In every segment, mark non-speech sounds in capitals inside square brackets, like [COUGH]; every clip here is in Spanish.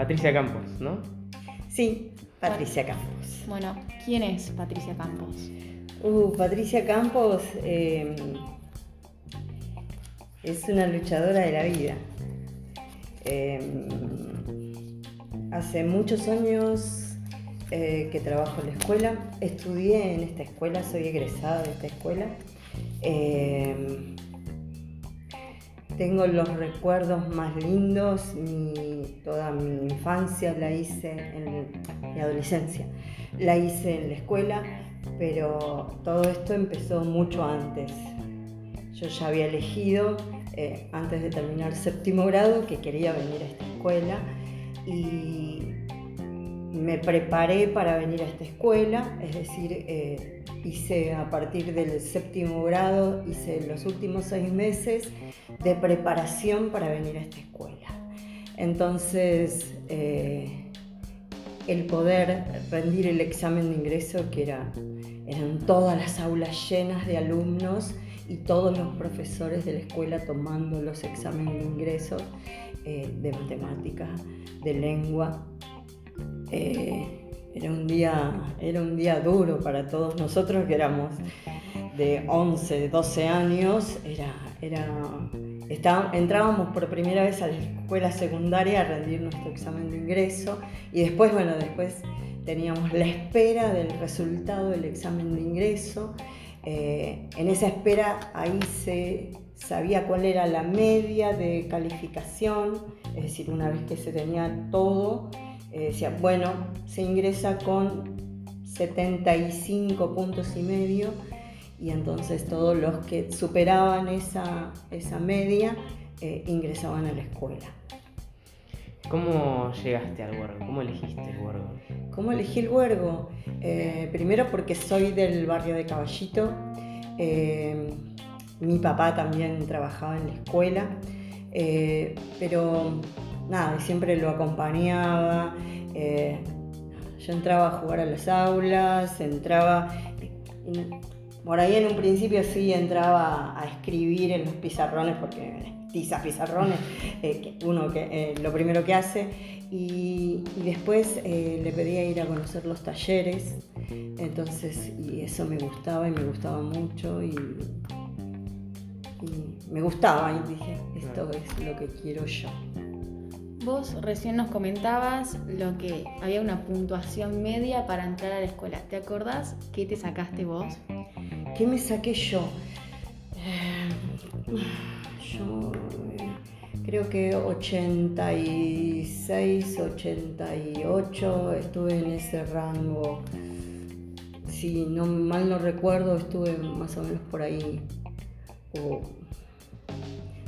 Patricia Campos, ¿no? Sí, Patricia Campos. Bueno, ¿quién es Patricia Campos? Uh, Patricia Campos eh, es una luchadora de la vida. Eh, hace muchos años eh, que trabajo en la escuela, estudié en esta escuela, soy egresada de esta escuela. Tengo los recuerdos más lindos, toda mi infancia la hice en mi adolescencia, la hice en la escuela, pero todo esto empezó mucho antes. Yo ya había elegido, eh, antes de terminar séptimo grado, que quería venir a esta escuela y me preparé para venir a esta escuela, es decir, eh, hice a partir del séptimo grado, hice los últimos seis meses de preparación para venir a esta escuela. Entonces, eh, el poder rendir el examen de ingreso, que era, eran todas las aulas llenas de alumnos y todos los profesores de la escuela tomando los exámenes de ingreso eh, de matemática, de lengua. Eh, era un, día, era un día duro para todos nosotros que éramos de 11, 12 años. Era, era, entrábamos por primera vez a la escuela secundaria a rendir nuestro examen de ingreso y después, bueno, después teníamos la espera del resultado del examen de ingreso. Eh, en esa espera ahí se sabía cuál era la media de calificación, es decir, una vez que se tenía todo, eh, decía, bueno, se ingresa con 75 puntos y medio y entonces todos los que superaban esa, esa media eh, ingresaban a la escuela. ¿Cómo llegaste al huergo? ¿Cómo elegiste el huergo? ¿Cómo elegí el huergo? Eh, primero porque soy del barrio de Caballito. mi papá también trabajaba en la escuela, pero nada, siempre lo acompañaba. Eh, yo entraba a jugar a las aulas, entraba, por ahí en un principio sí entraba a escribir en los pizarrones, porque tiza pizarrones, [LAUGHS] eh, uno que eh, lo primero que hace, y, después le pedía ir a conocer los talleres, entonces, y eso me gustaba y me gustaba mucho, y, y me gustaba, y dije, esto es lo que quiero yo. Vos recién nos comentabas lo que había una puntuación media para entrar a la escuela. ¿Te acordás qué te sacaste vos? ¿Qué me saqué yo? Eh, yo eh, creo que 86, 88, estuve en ese rango. Si no mal no recuerdo, estuve más o menos por ahí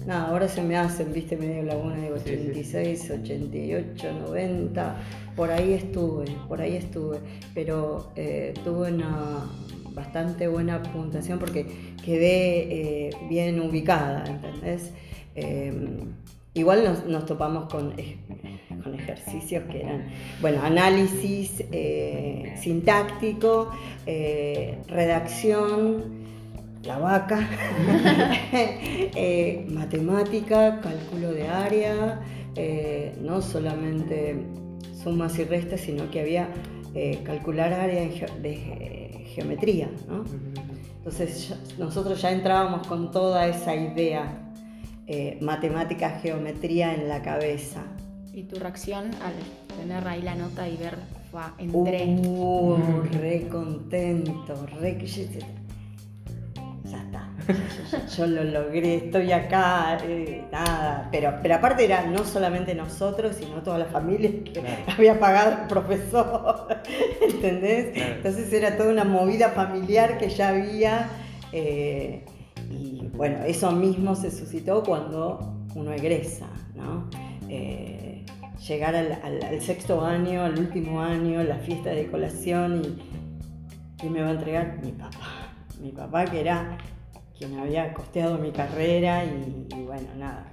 nada, ahora se me hacen, viste, medio laguna, digo 86, 88, 90, por ahí estuve, por ahí estuve, pero eh, tuve una bastante buena puntuación porque quedé eh, bien ubicada, ¿entendés? Em, igual nos, topamos con, eh, con, ejercicios que eran, bueno, análisis sintáctico, redacción, la vaca, [LAUGHS] eh, matemática, cálculo de área, eh, no solamente sumas y restas, sino que había eh, calcular área de geometría. Entonces nosotros ya entrábamos con toda esa idea, matemática, geometría en la cabeza. ¿Y tu reacción al tener ahí la nota y ver, entré? Uh, re contento, re [LAUGHS] yo lo logré, estoy acá, eh, nada. Pero, pero aparte era no solamente nosotros, sino toda la familia que [LAUGHS] había pagado el profesor, [LAUGHS] ¿entendés? Entonces era toda una movida familiar que ya había. Eh, y bueno, eso mismo se suscitó cuando uno egresa, ¿no? Eh, llegar al, sexto año, al último año, la fiesta de colación y, y me va a entregar mi papá. Mi papá que era quien había costeado mi carrera y, bueno, nada,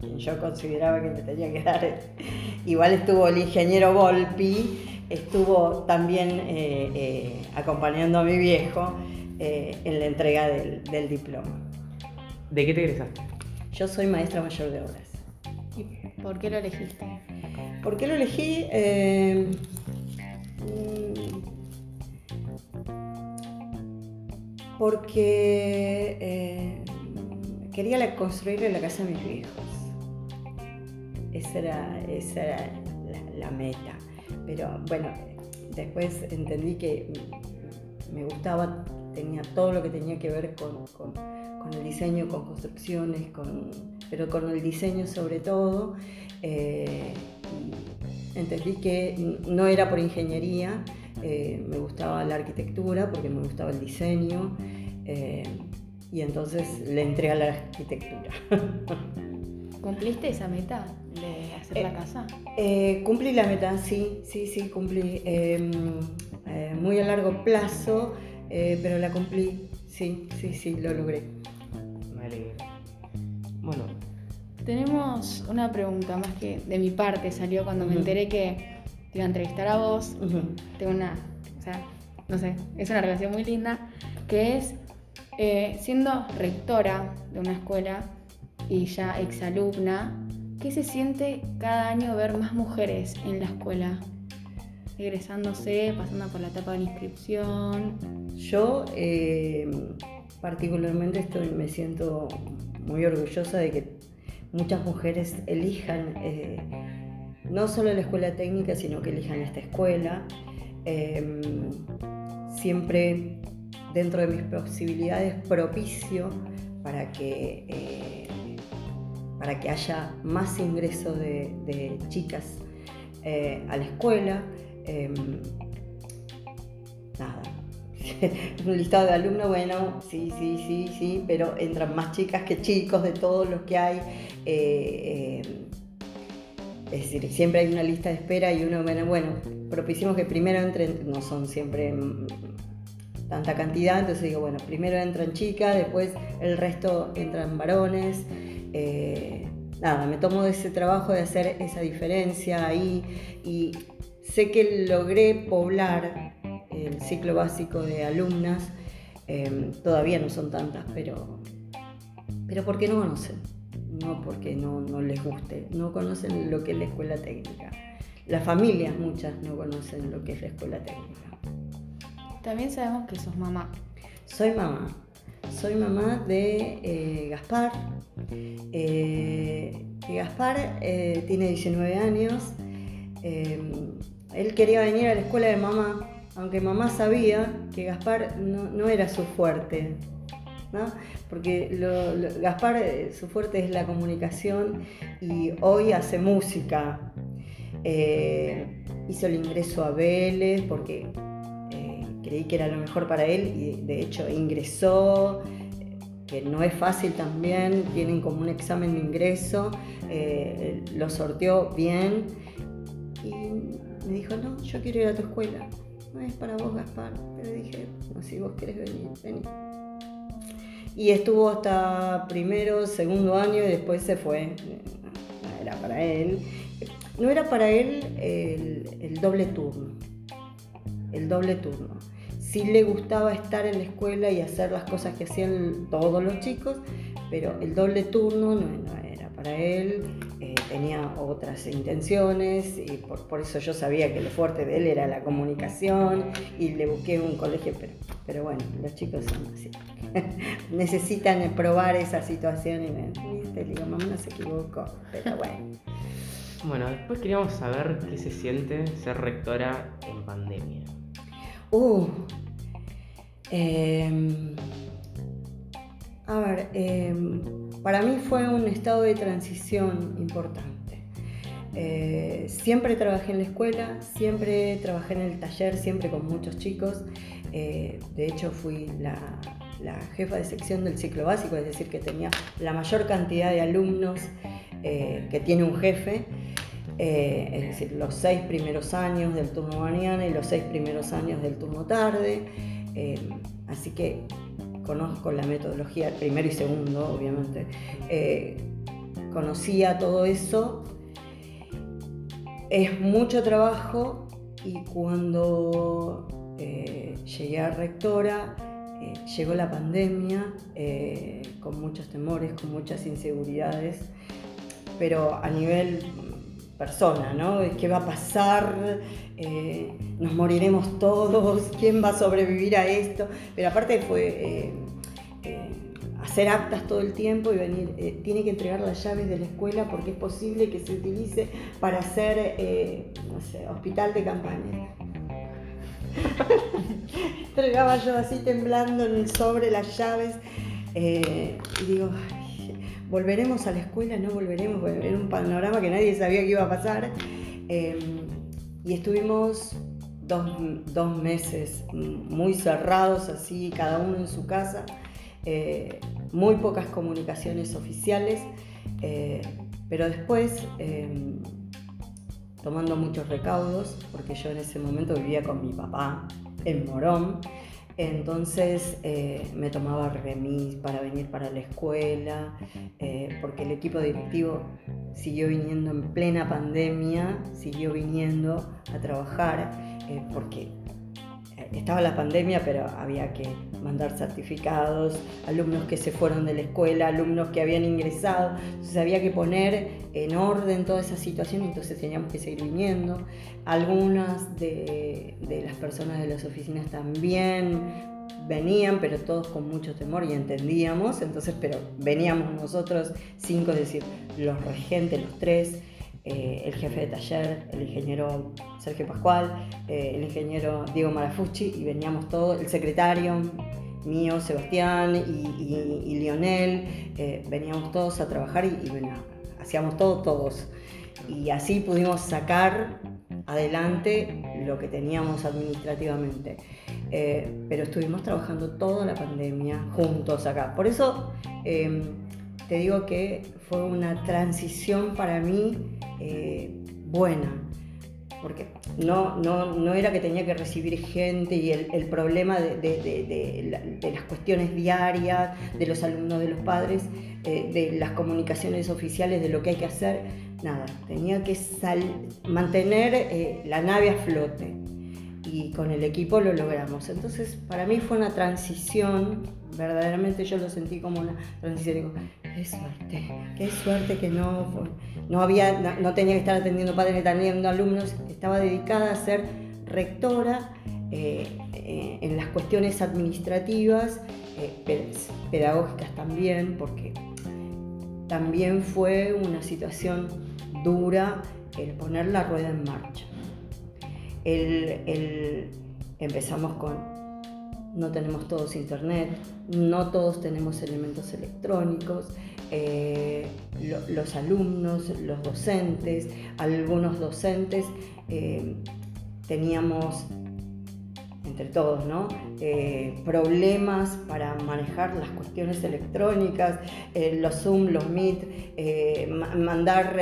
quien, yo consideraba que me tenía que dar. [LAUGHS] Igual estuvo el ingeniero Volpi, estuvo también eh, eh, acompañando a mi viejo eh, en la entrega del, diploma. ¿De qué te egresaste? Yo soy maestra mayor de obras. ¿Y por qué lo elegiste? ¿Por qué lo elegí? Eh, porque eh, quería construirle la casa a mis viejos. Esa era, esa era la, meta. Pero bueno, después entendí que me gustaba, tenía todo lo que tenía que ver con, con- el diseño, con construcciones, con, pero con el diseño sobre todo. Eh, entendí que no era por ingeniería, eh, me gustaba la arquitectura porque me gustaba el diseño. eh, y entonces le entré a la arquitectura. [LAUGHS] ¿Cumpliste esa meta de hacer la Eh, casa? Eh, cumplí la meta, sí, sí, sí, cumplí. Eh, eh, muy a largo plazo, eh, pero la cumplí, sí, sí, sí, lo logré. Me alegro. Bueno, Tenemos una pregunta más que de mi parte salió cuando me enteré que te iba a entrevistar a vos. Tengo una, o sea, no sé, es una relación muy linda, que es eh, siendo rectora de una escuela y ya exalumna, ¿qué se siente cada año ver más mujeres en la escuela? Egresándose, pasando por la etapa de la inscripción. Yo eh, particularmente estoy, me siento muy orgullosa de que muchas mujeres elijan eh, no solo la escuela técnica, sino que elijan esta escuela. Eh, siempre dentro de mis posibilidades propicio para que, eh, para que haya más ingreso de, chicas eh, a la escuela. Eh, nada, [LAUGHS] un listado de alumnos, bueno, sí, sí, sí, sí, pero entran más chicas que chicos de todos los que hay. eh, es decir, siempre hay una lista de espera y uno, bueno, bueno, propiciamos que primero entren, no son siempre tanta cantidad, entonces digo, bueno, primero entran chicas, después el resto entran varones. eh, nada, me tomo ese trabajo de hacer esa diferencia ahí y sé que logré poblar el ciclo básico de alumnas, eh, todavía no son tantas, pero, pero porque no conocen, no porque no, no les guste, no conocen lo que es la escuela técnica. Las familias muchas no conocen lo que es la escuela técnica. También sabemos que sos mamá. Soy mamá, soy mamá de eh, Gaspar. Eh, Gaspar eh, tiene 19 años. Él quería venir a la escuela de mamá, aunque mamá sabía que Gaspar no, no era su fuerte. Porque Gaspar, eh, su fuerte es la comunicación y hoy hace música. Eh, hizo el ingreso a Vélez porque eh, creí que era lo mejor para él y de hecho ingresó, que no es fácil también, tienen como un examen de ingreso, lo sorteó bien y me dijo, no, yo quiero ir a tu escuela, no es para vos Gaspar, pero dije, no, si vos querés venir, vení. Y estuvo hasta primero, segundo año y después se fue. No era para él. No era para él el, doble turno. El doble turno. Sí le gustaba estar en la escuela y hacer las cosas que hacían todos los chicos, pero el doble turno no, no era para él. Eh, tenía otras intenciones y por, por eso yo sabía que lo fuerte de él era la comunicación y le busqué un colegio, pero, pero bueno, los chicos son así. [LAUGHS] necesitan probar esa situación y me ¿viste? Le digo, mamá no se equivocó, pero bueno. bueno, después queríamos saber qué se siente ser rectora en pandemia. Uh, em, a ver, em, para mí fue un estado de transición importante. Eh, siempre trabajé en la escuela, siempre trabajé en el taller, siempre con muchos chicos. Eh, de hecho, fui la, jefa de sección del ciclo básico, es decir, que tenía la mayor cantidad de alumnos eh, que tiene un jefe. Es decir, los seis primeros años del turno mañana y los seis primeros años del turno tarde. Así que conozco la metodología, primero y segundo, obviamente. Eh, conocía todo eso. Es mucho trabajo y cuando eh, llegué a rectora, eh, llegó la pandemia con muchos temores, con muchas inseguridades, pero a nivel persona, ¿no? ¿Qué va a pasar? ¿Nos moriremos todos? [LAUGHS] ¿Quién va a sobrevivir a esto? Pero aparte fue hacer actas todo el tiempo y venir, tiene que entregar las llaves de la escuela porque es posible que se utilice para hacer, sé, hospital de campaña. [LAUGHS] Entregaba yo así temblando en el sobre las llaves y digo, volveremos a la escuela, no volveremos, era un panorama que nadie sabía que iba a pasar. Y estuvimos dos, meses muy cerrados, así, cada uno en su casa, eh, muy pocas comunicaciones oficiales, eh, pero después, em, tomando muchos recaudos, porque yo en ese momento vivía con mi papá en Morón, entonces eh, me tomaba remis para venir para la escuela, eh, porque el equipo directivo siguió viniendo en plena pandemia, siguió viniendo a trabajar, eh, porque estaba la pandemia, pero había que mandar certificados, alumnos que se fueron de la escuela, alumnos que habían ingresado, entonces había que poner en orden toda esa situación, entonces teníamos que seguir viniendo. Algunas de, las personas de las oficinas también venían, pero todos con mucho temor y entendíamos, entonces, pero veníamos nosotros cinco, es decir, los regentes, los tres, eh, el jefe de taller, el ingeniero Sergio Pascual, eh, el ingeniero Diego Marafucci, y veníamos todos, el secretario mío, Sebastián y, Lionel, eh, veníamos todos a trabajar y, bueno, hacíamos todo todos. Y así pudimos sacar adelante lo que teníamos administrativamente. pero estuvimos trabajando toda la pandemia juntos acá. Por eso te digo que fue una transición para mí eh, buena, porque no, no, era que tenía que recibir gente y el, problema de, las cuestiones diarias, de los alumnos, de los padres, eh, de las comunicaciones oficiales, de lo que hay que hacer, nada, tenía que mantener eh, la nave a flote y con el equipo lo logramos. Entonces, para mí fue una transición, verdaderamente yo lo sentí como una transición. Qué suerte, qué suerte que no, no, había, no, tenía que estar atendiendo padres ni atendiendo alumnos, estaba dedicada a ser rectora eh, eh, en las cuestiones administrativas, eh, pedagógicas también, porque también fue una situación dura el poner la rueda en marcha. El, empezamos con no tenemos todos internet, no todos tenemos elementos electrónicos, eh, los alumnos, los docentes, algunos docentes eh, teníamos entre todos, ¿no? Eh, problemas para manejar las cuestiones electrónicas, los Zoom, los Meet, mandar,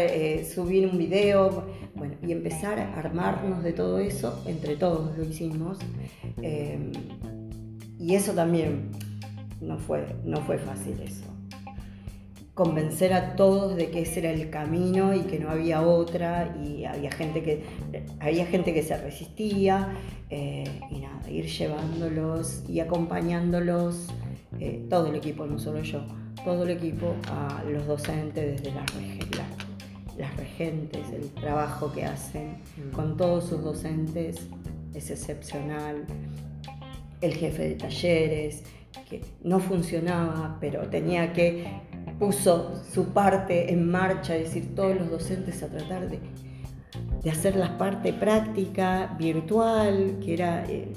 subir un video, bueno, y empezar a armarnos de todo eso, entre todos lo hicimos. Y eso también no fue, no fue fácil eso convencer a todos de que ese era el camino y que no había otra y había gente que, había gente que se resistía eh, y nada, ir llevándolos y acompañándolos, eh, todo el equipo, no solo yo, todo el equipo a los docentes desde las, las regentes, el trabajo que hacen mm. con todos sus docentes es excepcional, el jefe de talleres, que no funcionaba, pero tenía que puso su parte en marcha, es decir, todos los docentes a tratar de, hacer la parte práctica, virtual, que era eh,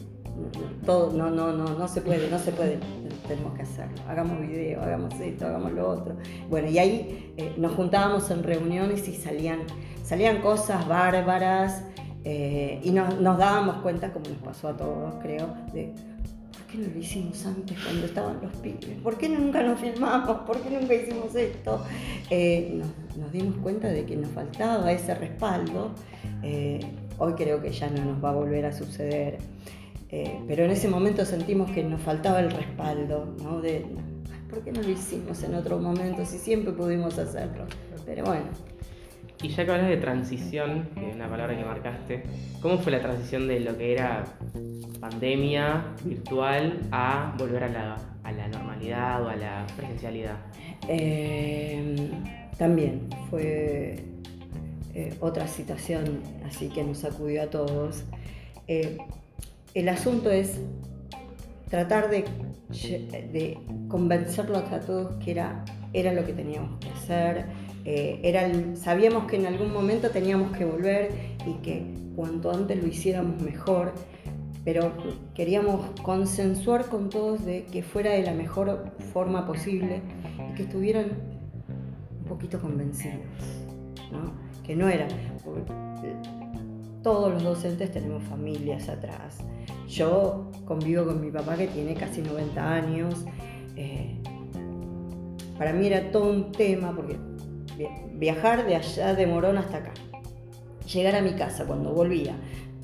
todo, no, no, no, no se puede, no se puede, tenemos que hacerlo, hagamos video, hagamos esto, hagamos lo otro. Bueno, y ahí eh, nos juntábamos en reuniones y salían, salían cosas bárbaras eh, y nos, nos dábamos cuenta, como nos pasó a todos, creo, de qué no lo hicimos antes cuando estaban los pibes? ¿Por qué nunca nos filmamos? ¿Por qué nunca hicimos esto? Eh, nos, dimos cuenta de que nos faltaba ese respaldo. Eh, hoy creo que ya no nos va a volver a suceder. Eh, pero en ese momento sentimos que nos faltaba el respaldo, ¿no? ¿por qué no lo hicimos en otro momento si siempre pudimos hacerlo? Pero bueno, y ya que hablas de transición, que es una palabra que marcaste, ¿cómo fue la transición de lo que era pandemia virtual a volver a la, normalidad o a la presencialidad? Eh, también fue eh, otra situación así que nos sacudió a todos. Eh, el asunto es tratar de, de convencerlos a todos que era, era lo que teníamos que hacer. Eh, era sabíamos que en algún momento teníamos que volver y que cuanto antes lo hiciéramos mejor, pero queríamos consensuar con todos de que fuera de la mejor forma posible y que estuvieran un poquito convencidos, que no era todos los docentes tenemos familias atrás. Yo convivo con mi papá que tiene casi 90 años. Eh, para mí era todo un tema porque viajar de allá de Morón hasta acá, llegar a mi casa cuando volvía,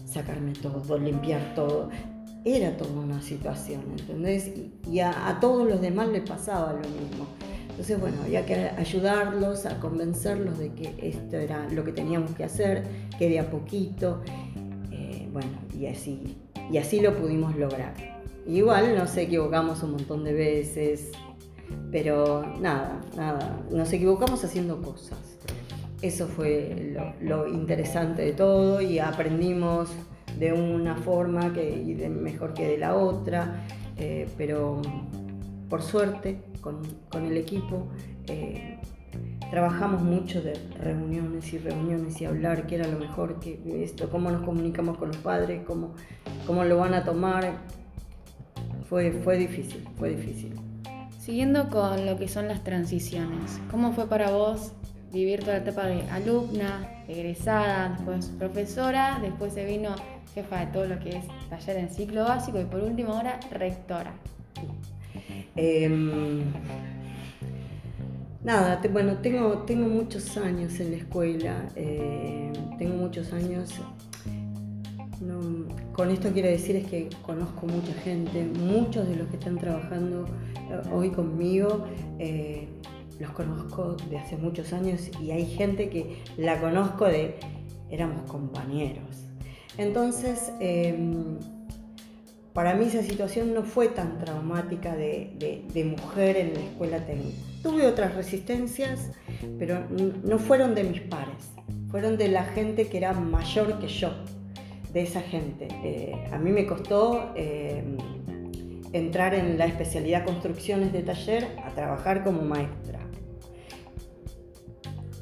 sacarme todo, limpiar todo, era toda una situación, ¿entendés? Y a, a todos los demás les pasaba lo mismo. Entonces, bueno, había que ayudarlos a convencerlos de que esto era lo que teníamos que hacer, que de a poquito, eh, bueno, y así, y así lo pudimos lograr. Igual nos equivocamos un montón de veces, pero nada, nada, nos equivocamos haciendo cosas. Eso fue lo, interesante de todo y aprendimos de una forma que, de mejor que de la otra, eh, pero por suerte con, el equipo eh, trabajamos mucho de reuniones y reuniones y hablar qué era lo mejor, que esto, cómo nos comunicamos con los padres, cómo, cómo lo van a tomar. Fue, fue difícil, fue difícil. Siguiendo con lo que son las transiciones, ¿cómo fue para vos vivir toda la etapa de alumna, egresada, después profesora, después se vino jefa de todo lo que es taller en ciclo básico y por último ahora rectora? Em, nada, bueno, tengo, tengo muchos años en la escuela, em, tengo muchos años. con esto quiero decir es que conozco mucha gente, muchos de los que están trabajando eh, hoy conmigo eh, los conozco de hace muchos años y hay gente que la conozco de éramos compañeros. Entonces, em, para mí esa situación no fue tan traumática de, mujer en la escuela técnica. Tuve otras resistencias, pero no fueron de mis pares, fueron de la gente que era mayor que yo, de esa gente. Eh, a mí me costó eh, entrar en la especialidad construcciones de taller a trabajar como maestra.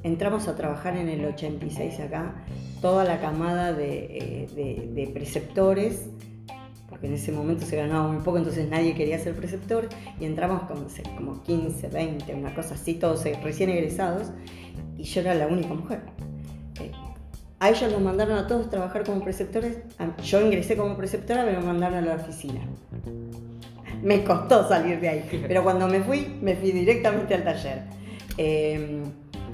Entramos a trabajar en el 86 acá, toda la camada de, eh, de preceptores porque en ese momento se ganaba muy poco, entonces nadie quería ser preceptor, y entramos con como 15, 20, una cosa así, todos recién egresados, y yo era la única mujer. Eh, a ellos los mandaron a todos trabajar como preceptores, yo ingresé como preceptora, me mandaron a la oficina. Me costó salir de ahí, pero cuando me fui, me fui directamente al taller. Em,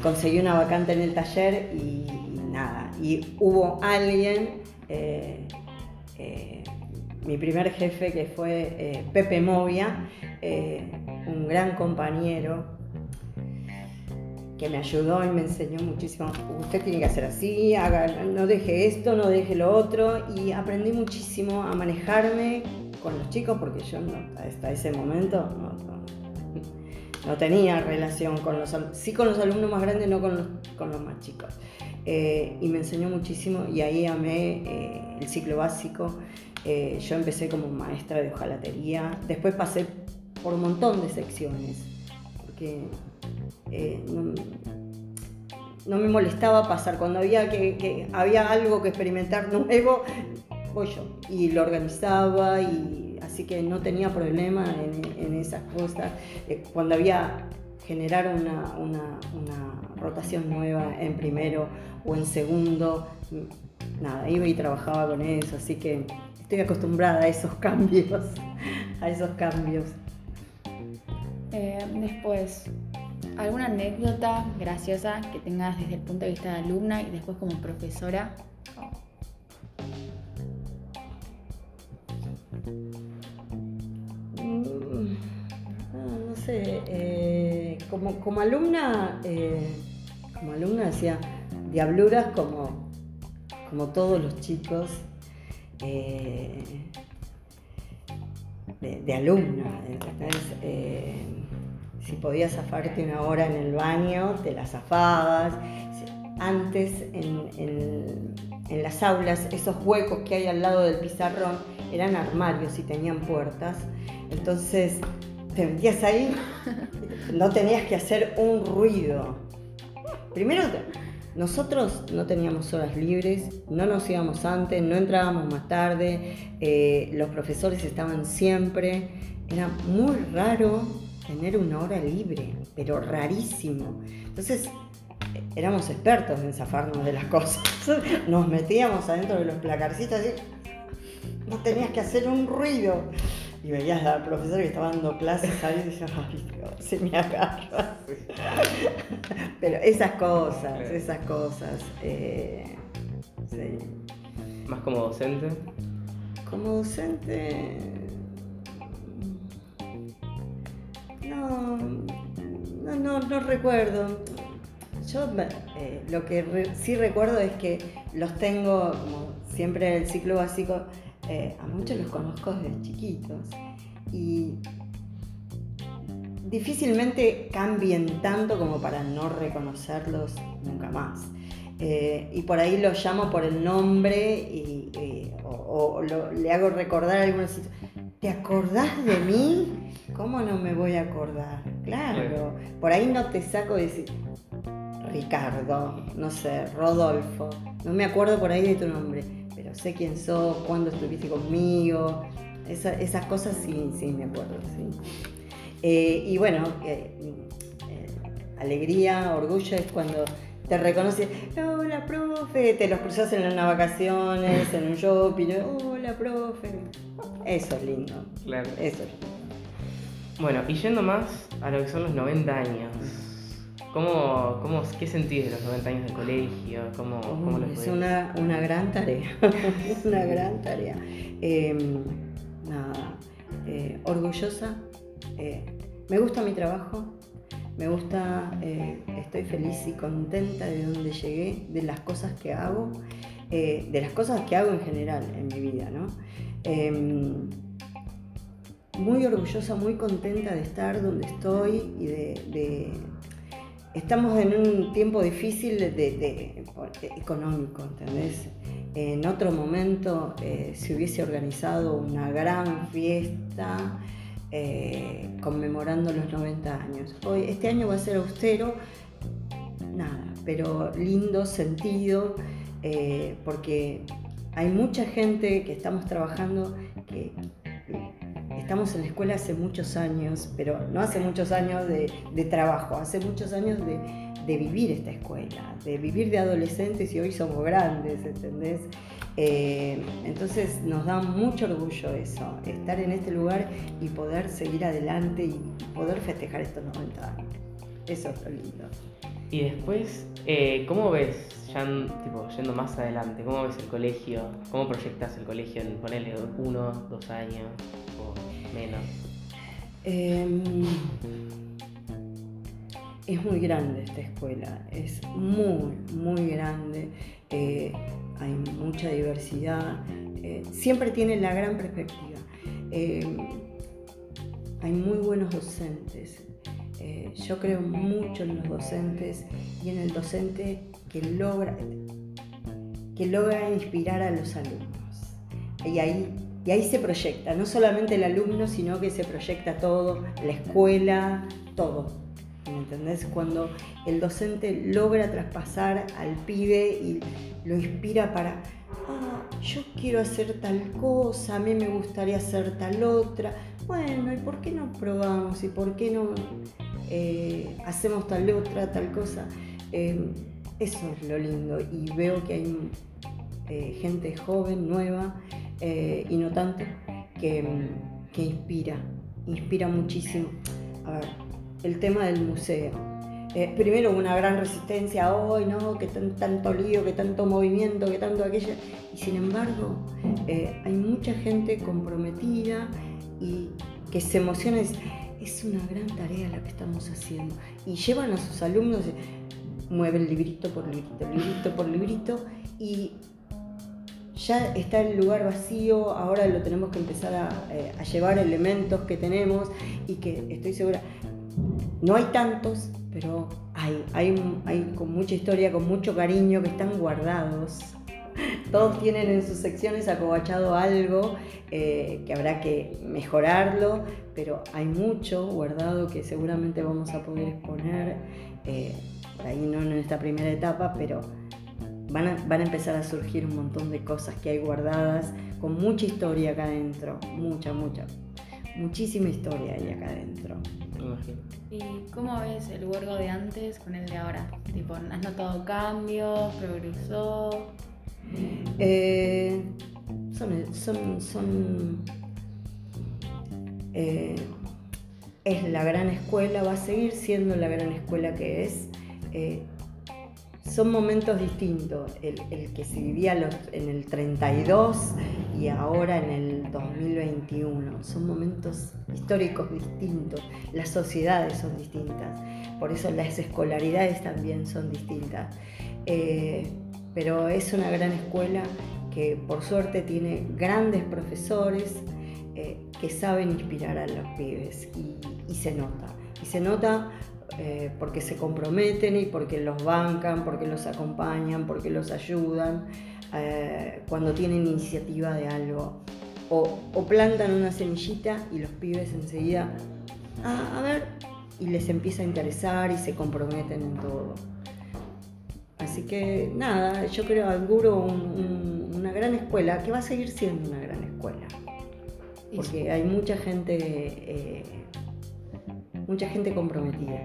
conseguí una vacante en el taller y, nada, y hubo alguien... Eh, eh, mi primer jefe que fue eh, Pepe Movia, un gran compañero que me ayudó y me enseñó muchísimo. Usted tiene que hacer así, no deje esto, no deje lo otro. Y aprendí muchísimo a manejarme con los chicos porque yo hasta ese momento [LAUGHS] no, tenía relación con los sí con los alumnos más grandes, no con los, más chicos. Eh, y me enseñó muchísimo y ahí amé el ciclo básico. Eh, yo empecé como maestra de hojalatería, después pasé por un montón de secciones, porque eh, no, me molestaba pasar. Cuando había, que, había algo que experimentar nuevo, Y lo organizaba, y así que no tenía problema en, esas cosas. Eh, cuando había generar una, una, rotación nueva en primero o en segundo, nada, iba y trabajaba con eso, así que estoy acostumbrada a esos [LAUGHS] cambios, a esos cambios. Eh, después, ¿alguna anécdota graciosa que tengas desde el punto de vista de alumna y después como profesora? Mm, no sé, eh, como, como, alumna, eh, como alumna hacía diabluras como, como todos los chicos eh, de, alumna. Si podías zafarte una hora en el baño, te la zafabas. antes en, en las aulas, esos huecos que hay al lado del pizarrón eran armarios y tenían puertas. Entonces te metías ahí, no tenías que hacer un ruido. Primero, nosotros no teníamos horas libres, no nos íbamos antes, no entrábamos más tarde, eh, los profesores estaban siempre. Era muy raro tener una hora libre, pero rarísimo. Entonces, éramos expertos en zafarnos de las cosas. [LAUGHS] Nos metíamos adentro de los placarcitos y no tenías que hacer un ruido. Y veías al profesor que estaba dando clases ahí y decías, ay, se me agarra. [LAUGHS] Pero esas cosas, esas cosas. Eh, ¿Más como docente? Como docente. No, no, no, no recuerdo. Yo eh, lo que sí recuerdo es que los tengo, como siempre en el ciclo básico, eh, a muchos los conozco desde chiquitos y difícilmente cambien tanto como para no reconocerlos nunca más. Eh, y por ahí los llamo por el nombre y, o, le hago recordar algunos ¿Te acordás de mí? ¿Cómo no me voy a acordar? Claro, por ahí no te saco de decir Ricardo, no sé, Rodolfo, no me acuerdo por ahí de tu nombre sé quién sos, cuándo estuviste conmigo, esas cosas sí, sí me acuerdo. Eh, y bueno, eh, eh, alegría, orgullo es cuando te reconoce, hola profe, te los cruzas en unas vacaciones, en un shopping, hola profe. Eso es lindo. Claro. Eso es lindo. Bueno, y yendo más a lo que son los 90 años. ¿Cómo, cómo, ¿Qué sentís de los 90 años de colegio? ¿Cómo, cómo es una, una, gran tarea, [LAUGHS] una gran tarea. Em, nada, eh, orgullosa, eh, me gusta mi trabajo, me gusta, eh, estoy feliz y contenta de donde llegué, de las cosas que hago, de las cosas que hago en general en mi vida, ¿no? Em, muy orgullosa, muy contenta de estar donde estoy y de estamos en un tiempo difícil de, económico, ¿entendés? En otro momento eh, se hubiese organizado una gran fiesta eh, conmemorando los 90 años. Hoy, este año va a ser austero, nada, pero lindo, sentido, eh, porque hay mucha gente que estamos trabajando que estamos en la escuela hace muchos años, pero no hace muchos años de, trabajo, hace muchos años de, vivir esta escuela, de vivir de adolescentes y hoy somos grandes, ¿entendés? Eh, entonces nos da mucho orgullo eso, estar en este lugar y poder seguir adelante y poder festejar estos 90 años. Eso es lo lindo. Y después, eh, ¿cómo ves, ya tipo, yendo más adelante, cómo ves el colegio? ¿Cómo proyectas el colegio en ponerle uno, dos años? Menos? Em, es muy grande esta escuela, es muy, muy grande, eh, hay mucha diversidad, eh, siempre tiene la gran perspectiva. Em, hay muy buenos docentes, eh, yo creo mucho en los docentes y en el docente que logra, que logra inspirar a los alumnos. Y ahí y ahí se proyecta, no solamente el alumno, sino que se proyecta todo, la escuela, todo. ¿Me entendés? Cuando el docente logra traspasar al pibe y lo inspira para, ah, yo quiero hacer tal cosa, a mí me gustaría hacer tal otra. Bueno, ¿y por qué no probamos? ¿Y por qué no eh, hacemos tal otra, tal cosa? Eh, eso es lo lindo. Y veo que hay eh, gente joven, nueva, eh, y no tanto, que, inspira, inspira muchísimo. A ver, el tema del museo. Eh, primero una gran resistencia, hoy no, que tanto lío, que tanto movimiento, que tanto aquello. Y sin embargo, hay mucha gente comprometida y que se emociona dice, es una gran tarea la que estamos haciendo. Y llevan a sus alumnos, mueven librito por librito, librito por librito, y ya está el lugar vacío, ahora lo tenemos que empezar eh, a, llevar elementos que tenemos y que estoy segura, no hay tantos, pero hay, hay, con mucha historia, con mucho cariño, que están guardados. Todos tienen en sus secciones acobachado algo eh, que habrá que mejorarlo, pero hay mucho guardado que seguramente vamos a poder exponer, eh, ahí no en esta primera etapa, pero van a, van a empezar a surgir un montón de cosas que hay guardadas, con mucha historia acá adentro, mucha, mucha, muchísima historia hay acá adentro. ¿Y cómo ves el huergo de antes con el de ahora? Tipo, ¿Has notado cambios? ¿Progresó? Eh, son, son, son eh, es la gran escuela, va a seguir siendo la gran escuela que es. Eh, son momentos distintos, el, que se vivía en el 32 y ahora en el 2021. Son momentos históricos distintos, las sociedades son distintas, por eso las escolaridades también son distintas. Eh, pero es una gran escuela que por suerte tiene grandes profesores eh, que saben inspirar a los pibes y se nota. Y se nota eh, porque se comprometen y porque los bancan, porque los acompañan, porque los ayudan eh, cuando tienen iniciativa de algo. O, plantan una semillita y los pibes enseguida, ah, a ver, y les empieza a interesar y se comprometen en todo. Así que nada, yo creo, auguro una gran escuela, que va a seguir siendo una gran escuela. Porque hay mucha gente, eh, mucha gente comprometida.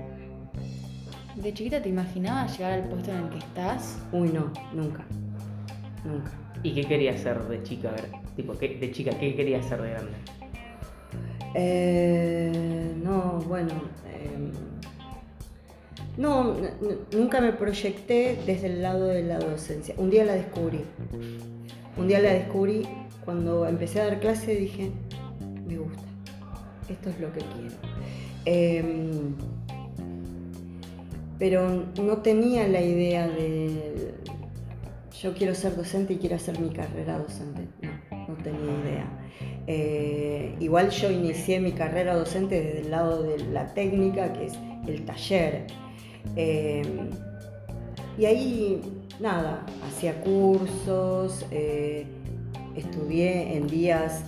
¿De chiquita te imaginabas llegar al puesto en el que estás? Uy, no, nunca. Nunca. ¿Y qué querías ser de chica? A ver, tipo, de chica, ¿qué querías ser de grande? Eh, no, bueno. Em, no, nunca me proyecté desde el lado de la docencia. Un día la descubrí. Un día la descubrí cuando empecé a dar clase dije, me gusta, esto es lo que quiero. Em, pero no tenía la idea de yo quiero ser docente y quiero hacer mi carrera docente. No, no tenía idea. Eh, igual yo inicié mi carrera docente desde el lado de la técnica, que es el taller. Eh, y ahí, nada, hacía cursos, eh, estudié en días,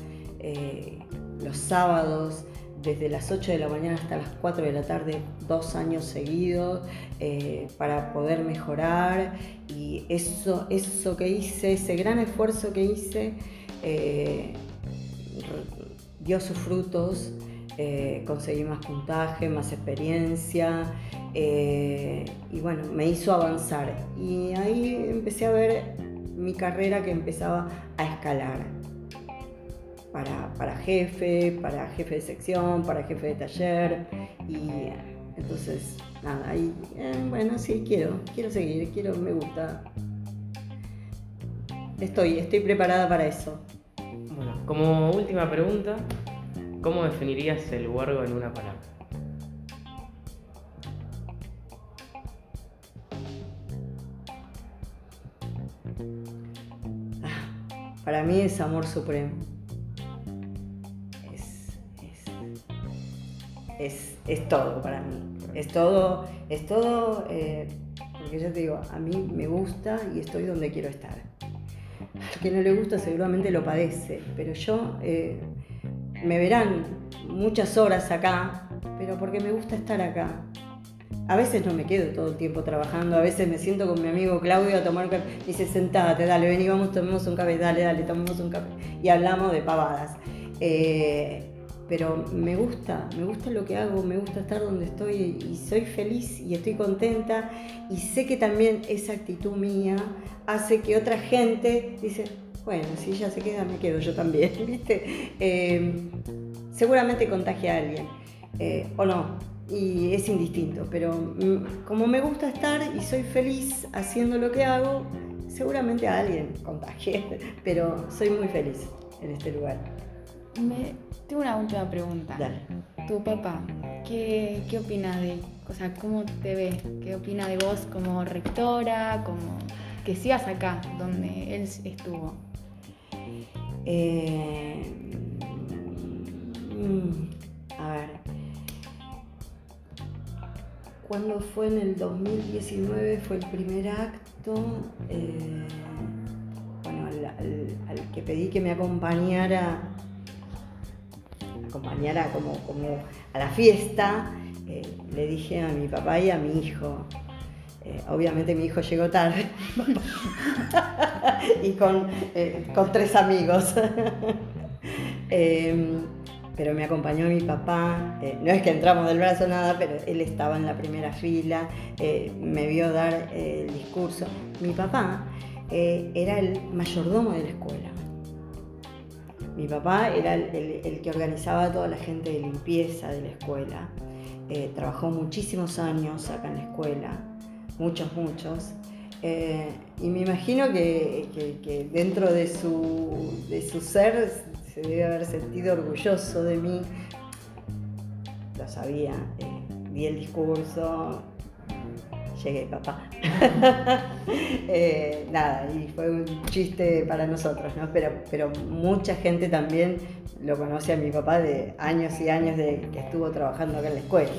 los sábados, desde las 8 de la mañana hasta las 4 de la tarde, dos años seguidos, eh, para poder mejorar. Y eso, eso que hice, ese gran esfuerzo que hice, eh, dio sus frutos. Eh, conseguí más puntaje, más experiencia y bueno, me hizo avanzar. Y ahí empecé a ver mi carrera que empezaba a escalar para, jefe, para jefe de sección, para jefe de taller. Y entonces, nada, ahí, eh, bueno, sí, quiero, quiero seguir, quiero, me gusta. Estoy, estoy preparada para eso. Bueno, como última pregunta, ¿cómo definirías el huergo en una palabra? Ah, para mí es amor supremo. Es, todo para mí. Es todo, es todo, eh, porque ya te digo, a mí me gusta y estoy donde quiero estar. Al que no le gusta seguramente lo padece, pero yo eh, me verán muchas horas acá, pero porque me gusta estar acá. A veces no me quedo todo el tiempo trabajando, a veces me siento con mi amigo Claudio a tomar café. Dice, sentate, dale, ven y vamos, tomemos un café, dale, dale, tomemos un café. Y hablamos de pavadas. Eh, pero me gusta, me gusta lo que hago, me gusta estar donde estoy y soy feliz y estoy contenta y sé que también esa actitud mía hace que otra gente dice, bueno, si ella se queda, me quedo yo también, [LAUGHS] ¿viste? Em, seguramente contagia a alguien, eh, o no, y es indistinto, pero mm, como me gusta estar y soy feliz haciendo lo que hago, seguramente a alguien contagie, [LAUGHS] pero soy muy feliz en este lugar. Me, tengo una última pregunta. Tu papá, ¿qué, qué opina de, o sea, cómo te ves? ¿Qué opina de vos como rectora, como que sigas acá, donde él estuvo? Eh, mm, a ver. cuando fue en el 2019, fue el primer acto. eh, bueno, al, al- al que pedí que me acompañara, acompañara como, a la fiesta, eh, le dije a mi papá y a mi hijo. Eh, obviamente mi hijo llegó tarde [LAUGHS] y con, eh, con tres amigos. [LAUGHS] Em, pero me acompañó mi papá, no es que entramos del brazo nada, pero él estaba en la primera fila, me vio dar el discurso. Mi papá era el mayordomo de la escuela. Mi papá era el, que organizaba a toda la gente de limpieza de la escuela. Eh, trabajó muchísimos años acá en la escuela, muchos, muchos. Eh, y me imagino que dentro de su, de su ser se debe haber sentido orgulloso de mí. Lo sabía, eh, di el discurso, llegué, papá. [LAUGHS] Eh, nada, y fue un chiste para nosotros, ¿no? Pero, pero mucha gente también lo conoce a mi papá de años y años de que estuvo trabajando acá en la escuela.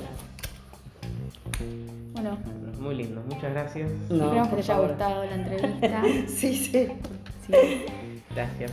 Bueno, Muy lindo, muchas gracias. No, esperamos que te haya gustado la [LAUGHS] entrevista. Sí, sí. Sí. Gracias.